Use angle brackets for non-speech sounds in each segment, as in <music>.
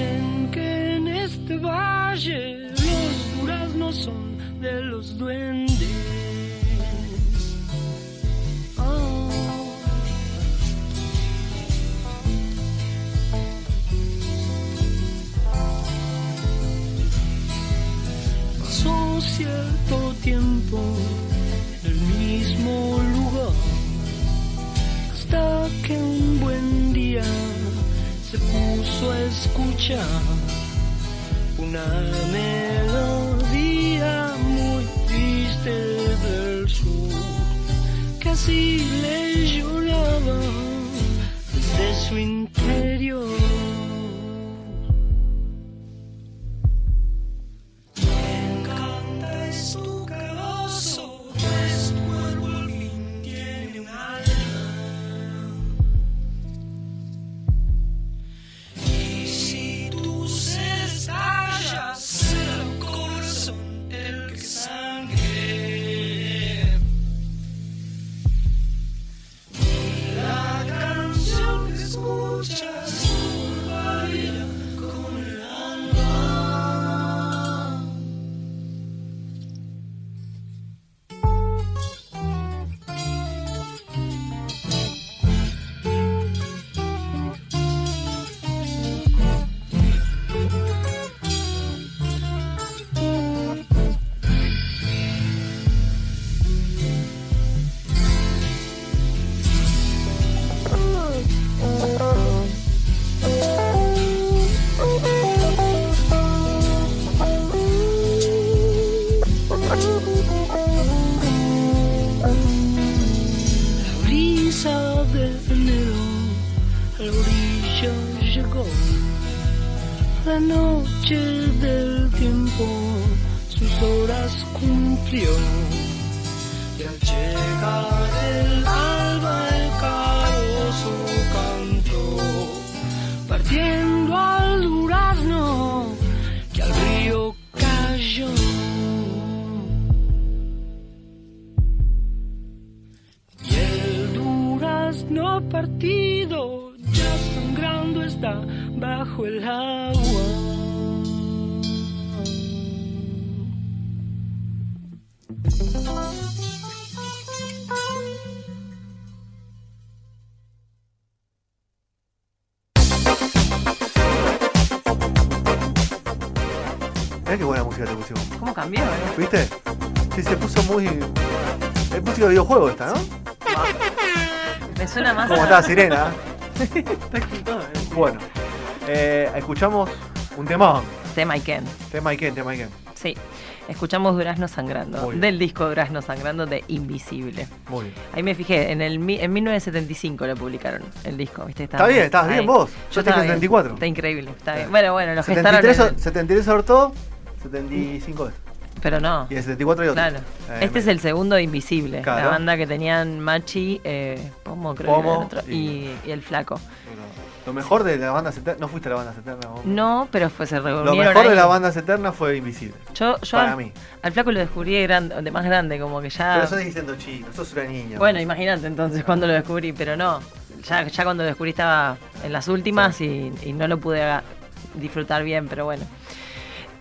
Dicen que en este valle los duraznos son de los duendes. Oh. Pasó cierto tiempo a escuchar una melodía muy triste del sur así le lloraba desde su interior. De enero a la orilla llegó. La noche del tiempo sus horas cumplió. Y al llegar el alba el carozo cantó, partiendo partido ya sangrando está bajo el agua. Mirá qué buena música te pusimos. ¿Cómo cambió, eh? ¿Viste? Sí, se puso muy. Es música de videojuego esta, ¿no? Me suena más Como a- estaba Sirena. <laughs> Está todo, eh. Bueno, eh, escuchamos un tema. Tema y Ken. Tema y Ken, tema y Ken. Sí. Escuchamos Durazno Sangrando, del disco Durazno Sangrando de Invisible. Muy bien. Ahí me fijé, en el en 1975 lo publicaron, el disco, ¿viste? Está bien, estás bien vos. Yo tengo bien. 74. Está increíble, está bien. Bueno, bueno, lo 73, gestaron. o- 73 abortó, 75 es. Pero no. Y el 74 y otro. Claro. Eh, Este es el segundo de Invisible, Claro. la banda que tenían Machi, eh, Pomo, creo que Pomo era el otro, y- el Flaco. Lo mejor de la banda Eterna. No fuiste a la banda Eterna. vos. No, pero fue, se Lo reunieron mejor de la banda Eterna fue Invisible. Yo, yo para al, mí. al Flaco lo descubrí de, gran- de más grande, como que ya... Pero sos diciendo chico, sos una niña. Bueno, imagínate entonces cuando lo descubrí, pero no. Ya, ya cuando lo descubrí estaba en las últimas y, y no lo pude disfrutar bien, pero bueno.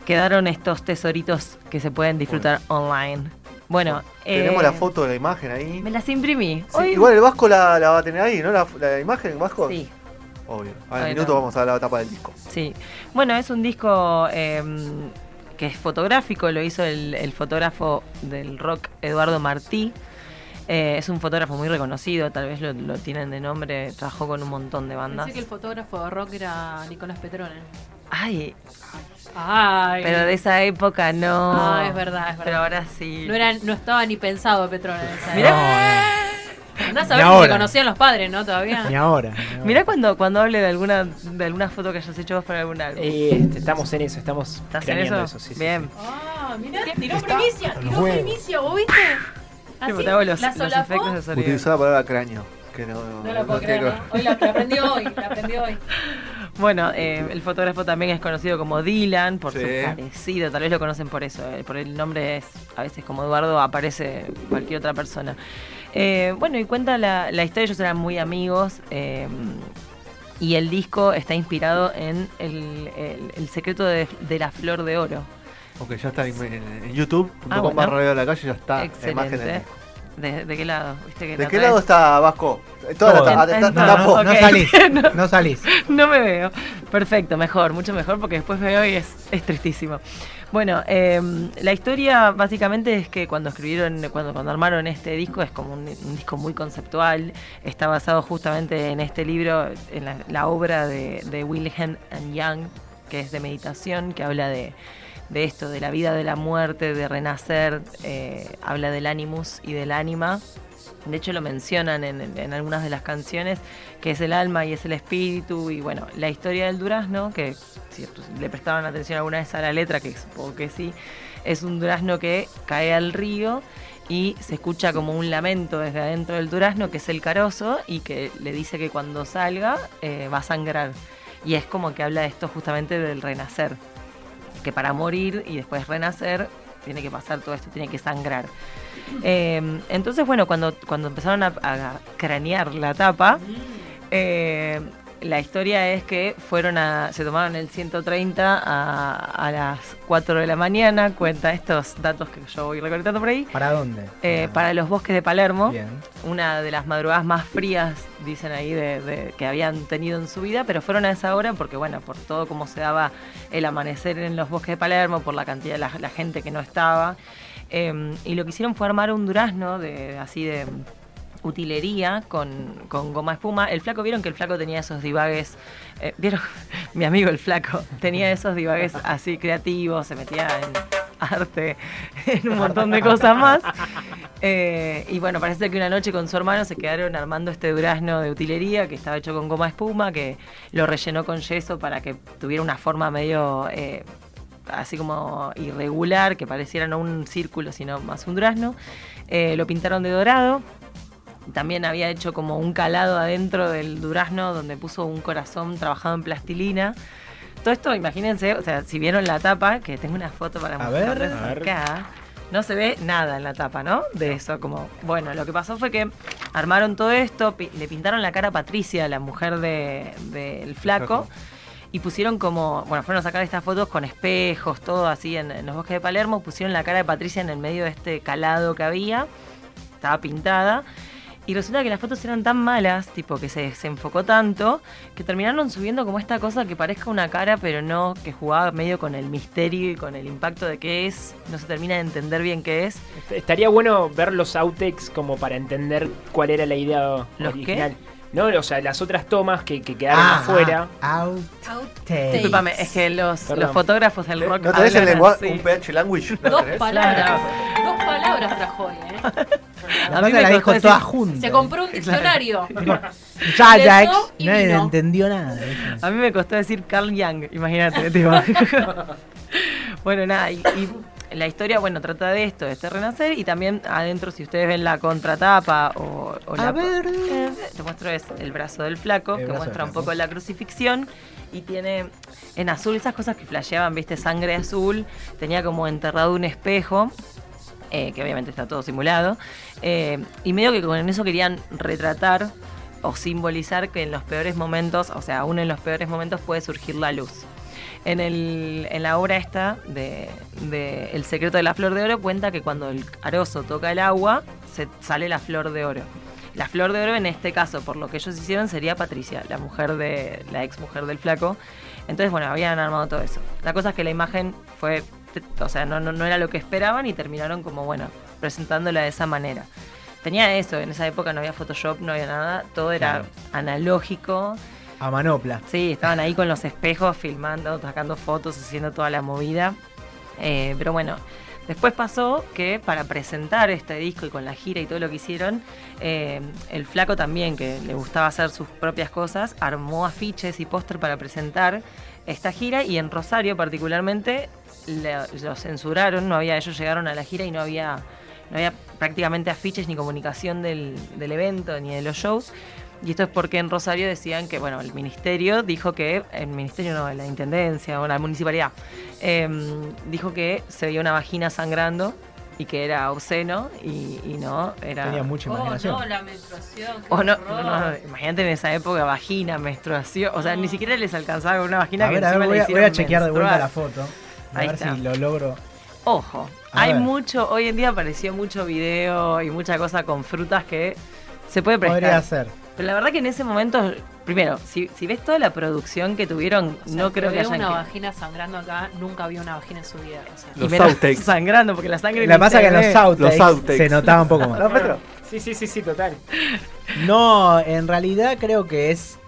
Quedaron estos tesoritos que se pueden disfrutar online. Bueno, Tenemos eh, la foto de la imagen ahí. Me las imprimí. Sí, Hoy- igual el Vasco la, la va a tener ahí, ¿no? La, la imagen, Vasco. Sí, Obvio. Al Ahí minuto vamos a la tapa del disco. sí. Bueno, es un disco eh, que es fotográfico, lo hizo el, el fotógrafo del rock Eduardo Martí. Eh, es un fotógrafo muy reconocido, tal vez lo, lo tienen de nombre, trabajó con un montón de bandas. Pensé que el fotógrafo de rock era Nicolás Petrone. Ay, Ay. pero de esa época no. Ah, es verdad, es verdad. Pero ahora sí. No, era, no estaba ni pensado Petrone en esa Mirá. época. Andás a ver si se ahora. conocían los padres, ¿no? Todavía. Ni ahora. ni ahora. Mirá cuando, cuando hable de alguna, de alguna foto que hayas hecho vos para algún álbum. Eh, este, estamos en eso, estamos ¿Estás en eso? sí, sí, Bien. sí. Ah, mirá, tiró primicia, tiró primicia, ¿vos viste? Sí, Así, te hago los, la los solapó. efectos de sonido. Utilizó la palabra cráneo. Que no, No lo puedo creer. Hoy la, la aprendió <laughs> hoy, la aprendió hoy. Bueno, eh, el fotógrafo también es conocido como Dylan, por Sí. su parecido, tal vez lo conocen por eso, eh, por el nombre es, a veces como Eduardo aparece cualquier otra persona. Eh, bueno, y cuenta la, la historia, ellos eran muy amigos, eh, y el disco está inspirado en el, el- el secreto de, de la flor de oro. Ok, ya está en, en- YouTube.com Ah, bueno. Radio de la calle, ya está la imagen del Excelente. disco. ¿De, de qué lado? ¿Viste que ¿De qué lado está Vasco? Toda la En- en No, salís. <laughs> No salís. No me veo. Perfecto, mejor, mucho mejor porque después veo y es, es tristísimo. Bueno, eh, la historia básicamente es que cuando escribieron, cuando, cuando armaron este disco es como un, un disco muy conceptual, está basado justamente en este libro, en la, la obra de, de Wilhelm and Young, que es de meditación, que habla de, de esto, de la vida, de la muerte, de renacer, eh, habla del animus y del ánima. De hecho lo mencionan en, algunas de las canciones, que es el alma y es el espíritu. Y bueno, la historia del durazno, que si le prestaron atención alguna vez a la letra, que supongo que sí, es un durazno que cae al río y se escucha como un lamento desde adentro del durazno, que es el carozo, y que le dice que cuando salga eh, va a sangrar. Y es como que habla de esto justamente del renacer, que para morir y después renacer tiene que pasar todo esto, tiene que sangrar. Eh, <clears throat> entonces, bueno, cuando, cuando empezaron a, a cranear la tapa, eh, la historia es que fueron a, se tomaron el 130 a, a las 4 de la mañana, cuenta estos datos que yo voy recolectando por ahí, ¿Para dónde? eh, para los bosques de Palermo Bien. una de las madrugadas más frías, dicen ahí, de, de- que habían tenido en su vida, pero fueron a esa hora porque, bueno, por todo como se daba el amanecer en los bosques de Palermo, por la cantidad de la, la gente que no estaba. eh, y lo que hicieron fue armar un durazno de así de utilería con, con goma espuma. El flaco, vieron que el flaco tenía esos divagues, eh, vieron, <laughs> mi amigo el flaco, tenía esos divagues así creativos, se metía en arte, <laughs> en un montón de cosas más. Eh, y bueno, parece que una noche con su hermano se quedaron armando este durazno de utilería que estaba hecho con goma espuma, que lo rellenó con yeso para que tuviera una forma medio eh, así como irregular, que pareciera no un círculo, sino más un durazno. Lo pintaron de dorado. También había hecho como un calado adentro del durazno donde puso un corazón trabajado en plastilina. Todo esto, imagínense, o sea, si vieron la tapa, que tengo una foto para mostrarles acá, no se ve nada en la tapa, ¿no? De eso, como, bueno, lo que pasó fue que armaron todo esto, pi- le pintaron la cara a Patricia, la mujer de- del flaco, Flaco. y pusieron como, bueno, fueron a sacar estas fotos con espejos, todo así en, en los bosques de Palermo, pusieron la cara de Patricia en el medio de este calado que había, estaba pintada. Y resulta que las fotos eran tan malas, tipo que se desenfocó tanto, que terminaron subiendo como esta cosa que parezca una cara, pero no, que jugaba medio con el misterio y con el impacto de qué es. No se termina de entender bien qué es. Estaría bueno ver los outtakes como para entender cuál era la idea ¿Los original. No, o sea, las otras tomas que, que quedaron Ah, afuera. ah, out. Outtakes. Disculpame, es que los, los fotógrafos del rock. ¿No tenés el lenguaje, un PH language? ¿No Dos tenés? palabras. Dos palabras trajo hoy, ¿eh? <laughs> A mí Aparte me la dijo decir- toda junta. Se compró un diccionario. <laughs> Ya, Le Jax. dio y Nadie vino. entendió nada. A mí me costó decir Carl Young, imagínate. <laughs> tipo. <laughs> bueno, nada, y, y la historia, bueno, trata de esto, de este renacer, y también adentro, si ustedes ven la contratapa o, o la... A ver. Eh, te muestro es el brazo del flaco, El que muestra un poco la crucifixión, y tiene en azul esas cosas que flasheaban, viste, sangre azul, tenía como enterrado un espejo, eh, que obviamente está todo simulado, eh, y medio que con eso querían retratar o simbolizar que en los peores momentos, o sea, aún en los peores momentos puede surgir la luz. En, el, en la obra esta de, El secreto de la flor de oro cuenta que cuando el carozo toca el agua, se sale la flor de oro. La flor de oro en este caso, por lo que ellos hicieron, sería Patricia, la mujer de la ex mujer del flaco. Entonces, bueno, habían armado todo eso. La cosa es que la imagen fue, o sea, no, no, no era lo que esperaban y terminaron como, bueno, presentándola de esa manera. Tenía eso, en esa época no había Photoshop, no había nada, todo era Claro. analógico. A manopla. Sí, estaban ahí con los espejos filmando, sacando fotos, haciendo toda la movida. Eh, pero bueno, después pasó que para presentar este disco y con la gira y todo lo que hicieron, eh, el flaco también, que le gustaba hacer sus propias cosas, armó afiches y póster para presentar esta gira y en Rosario particularmente le- lo censuraron, no había, ellos llegaron a la gira y no había, no había prácticamente afiches ni comunicación del, del evento ni de los shows. Y esto es porque en Rosario decían que, bueno, el ministerio dijo que, el ministerio no, la intendencia o la municipalidad, em, dijo que se veía una vagina sangrando y que era obsceno y, y no, era... Tenía mucha Oh, imaginación. no, la menstruación. qué O no, horror. no, imagínate en esa época, vagina, menstruación, o sea, ni siquiera les alcanzaba con una vagina a que ver, a ver, voy le a, voy a chequear de vuelta la menstruar. foto. A Ahí ver está. si lo logro. Ojo, A hay ver. mucho, hoy en día apareció mucho video y mucha cosa con frutas que se puede prestar. Podría ser. Pero la verdad que en ese momento, primero, si, si ves toda la producción que tuvieron, O sea, no creo que hayan... una que- vagina sangrando acá, nunca vi una vagina en su vida. O sea. Los outtakes. <laughs> sangrando, porque la sangre La pasa que en los outtakes, Los outtakes. se notaba un poco más. <laughs> ¿No, Petro? Sí, sí, sí, sí, total. No, en realidad creo que es.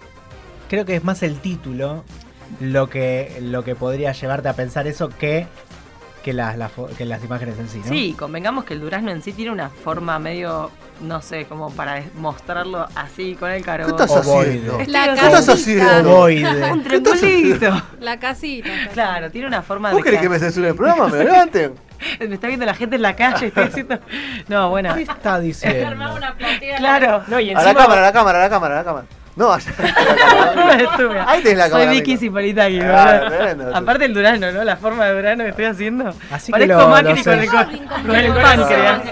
Creo que es más el título lo que, lo que podría llevarte a pensar eso que, que, las, las que las imágenes en sí, ¿no? Sí, convengamos que el durazno en sí tiene una forma medio, no sé, como para mostrarlo así con el ¿Qué carbón. estás Ovoide. haciendo? La ¿Qué estás casita. haciendo? <laughs> Un triangulito. La casita. Claro, tiene una forma ¿Vos de... querés que me censuren el programa? ¿Me levanten? <laughs> Me está viendo la gente en la calle, estoy diciendo... No, bueno. ¿Qué está diciendo? <laughs> una platea. Claro. No, y A la encima. cámara, a la cámara, a la cámara, a la cámara. No, <laughs> allá. Tenés <laughs> la Soy cámara, Vicky amigo. Cipolitaki, Ah. Aparte el durazno, ¿no? La forma de durazno que estoy haciendo. Así que Parezco lo- Macri lo con el, con, el páncreas.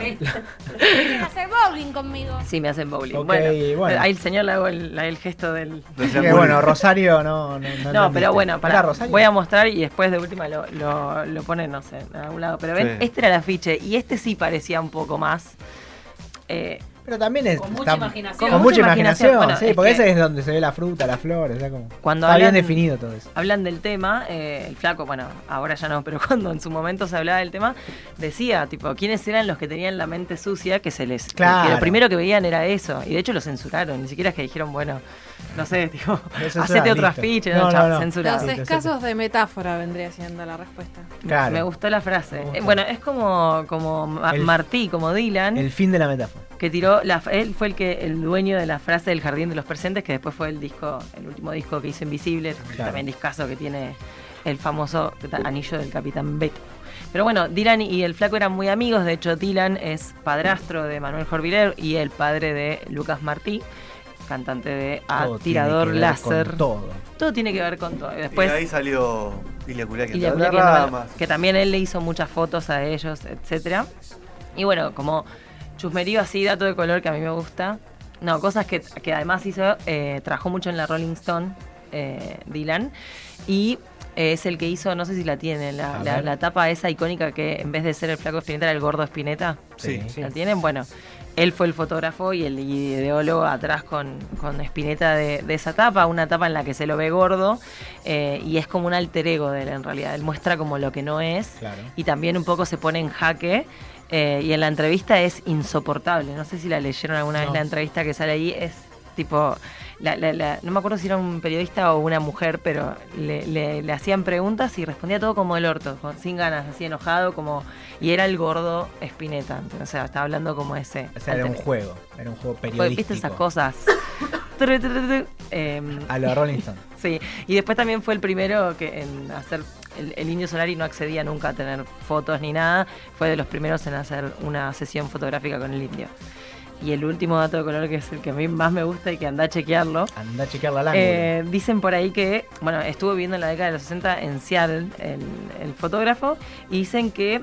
Quieren hacer bowling conmigo. Sí, me hacen bowling. Bueno, bueno. ahí el señor le hago el, el gesto del... Que bueno, Rosario no. No, no, No, pero bueno, ¿Era para, Rosario? voy a mostrar y después de última lo, lo, lo ponen, no sé, en algún lado. Pero ven, Sí. este era el afiche y este sí parecía un poco más... eh, Pero también es. Con mucha está- imaginación. Con mucha imaginación, Bueno, sí, es porque que- ese es donde se ve la fruta, las flores, o sea, como. Cuando está bien hablan- definido todo eso. hablan del tema, eh, el flaco, bueno, ahora ya no, pero <laughs> cuando en su momento se hablaba del tema, decía, tipo, quiénes eran los que tenían la mente sucia, que se les... Claro. Que lo primero que veían era eso, y de hecho lo censuraron, ni siquiera es que dijeron, bueno, no sé, <laughs> tipo, hacete otro afiche, No, no, censurado. Los escasos de metáfora vendría siendo la respuesta. Claro. Me gustó la frase. Gustó. Eh, bueno, es como, como El- Martí, como Dylan, El fin de la metáfora. Que tiró, la, él fue el que el dueño de la frase del Jardín de los Presentes, que después fue el disco, el último disco que hizo Invisible, Claro. también discazo que tiene el famoso anillo del Capitán Beto. Pero bueno, Dylan y el flaco eran muy amigos, de hecho Dylan es padrastro de Manuel Jorviler y el padre de Lucas Martí, cantante de A Todo tiene Tirador que ver Láser. con todo. Todo tiene que ver con todo. Y Y después ahí salió Ilia entre las Kuryakin, ramas. que también él le hizo muchas fotos a ellos, etcétera. Y bueno, como chusmerío así, dato de color que a mí me gusta. No, cosas que, que además hizo, eh, trabajó mucho en la Rolling Stone, eh, Dylan. Y eh, es el que hizo, no sé si la tiene, la, la- la tapa esa icónica que en vez de ser el flaco Spinetta era el gordo Spinetta. Sí. Sí. ¿La tienen? Bueno, él fue el fotógrafo y el ideólogo atrás con, con Spinetta de, de esa tapa, una tapa en la que se lo ve gordo eh, y es como un alter ego de él en realidad. Él muestra como lo que no es Claro. y también un poco se pone en jaque. eh, y en la entrevista es insoportable. No sé si la leyeron alguna vez No. la entrevista que sale ahí. Es tipo. la- la- la- no me acuerdo si era un periodista o una mujer, pero le, le- le hacían preguntas y respondía todo como el orto, sin ganas, así enojado, como. Y era el gordo Spinetta. O sea, estaba hablando como ese. O sea, era un juego, era un juego periodístico. ¿Viste esas cosas? <laughs> Em, A los Rolling Stones. <laughs> Sí, y después también fue el primero que en hacer. El, el Indio Solari no accedía nunca a tener fotos ni nada. Fue de los primeros en hacer una sesión fotográfica con el Indio. Y el último dato de color, que es el que a mí más me gusta y que anda a chequearlo. Anda a chequear la eh, dicen por ahí que, bueno, estuvo viviendo en la década de los 60 en Seattle, el, el fotógrafo, y dicen que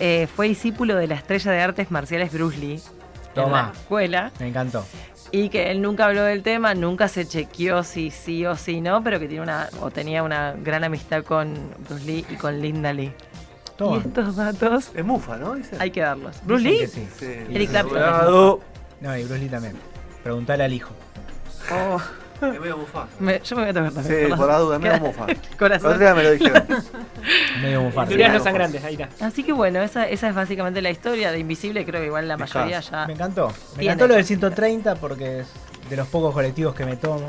eh, fue discípulo de la estrella de artes marciales Bruce Lee en Toma. la escuela. Me encantó. Y que él nunca habló del tema, nunca se chequeó si sí o si no, pero que tiene una, o tenía una gran amistad con Bruce Lee y con Linda Lee. Toma. Y estos datos Es mufa, ¿no? Dice. hay que darlos. ¿Bruce Lee? sí. Sí. Eric Clapton. No, y Bruce Lee también. Preguntale al hijo. Oh, Es medio mufa. me- yo me voy a tocar también. Sí, por la duda, es medio mufa. <laughs> Corazón. otro día me lo dijeron. <laughs> Medio mufarse. Duraznos Sí. sangrantes, ahí está. Así que bueno, esa, esa es básicamente la historia de Invisible. Creo que igual la mayoría ya. Me encantó. Me encantó lo del 130 porque es de los pocos colectivos que me tomo.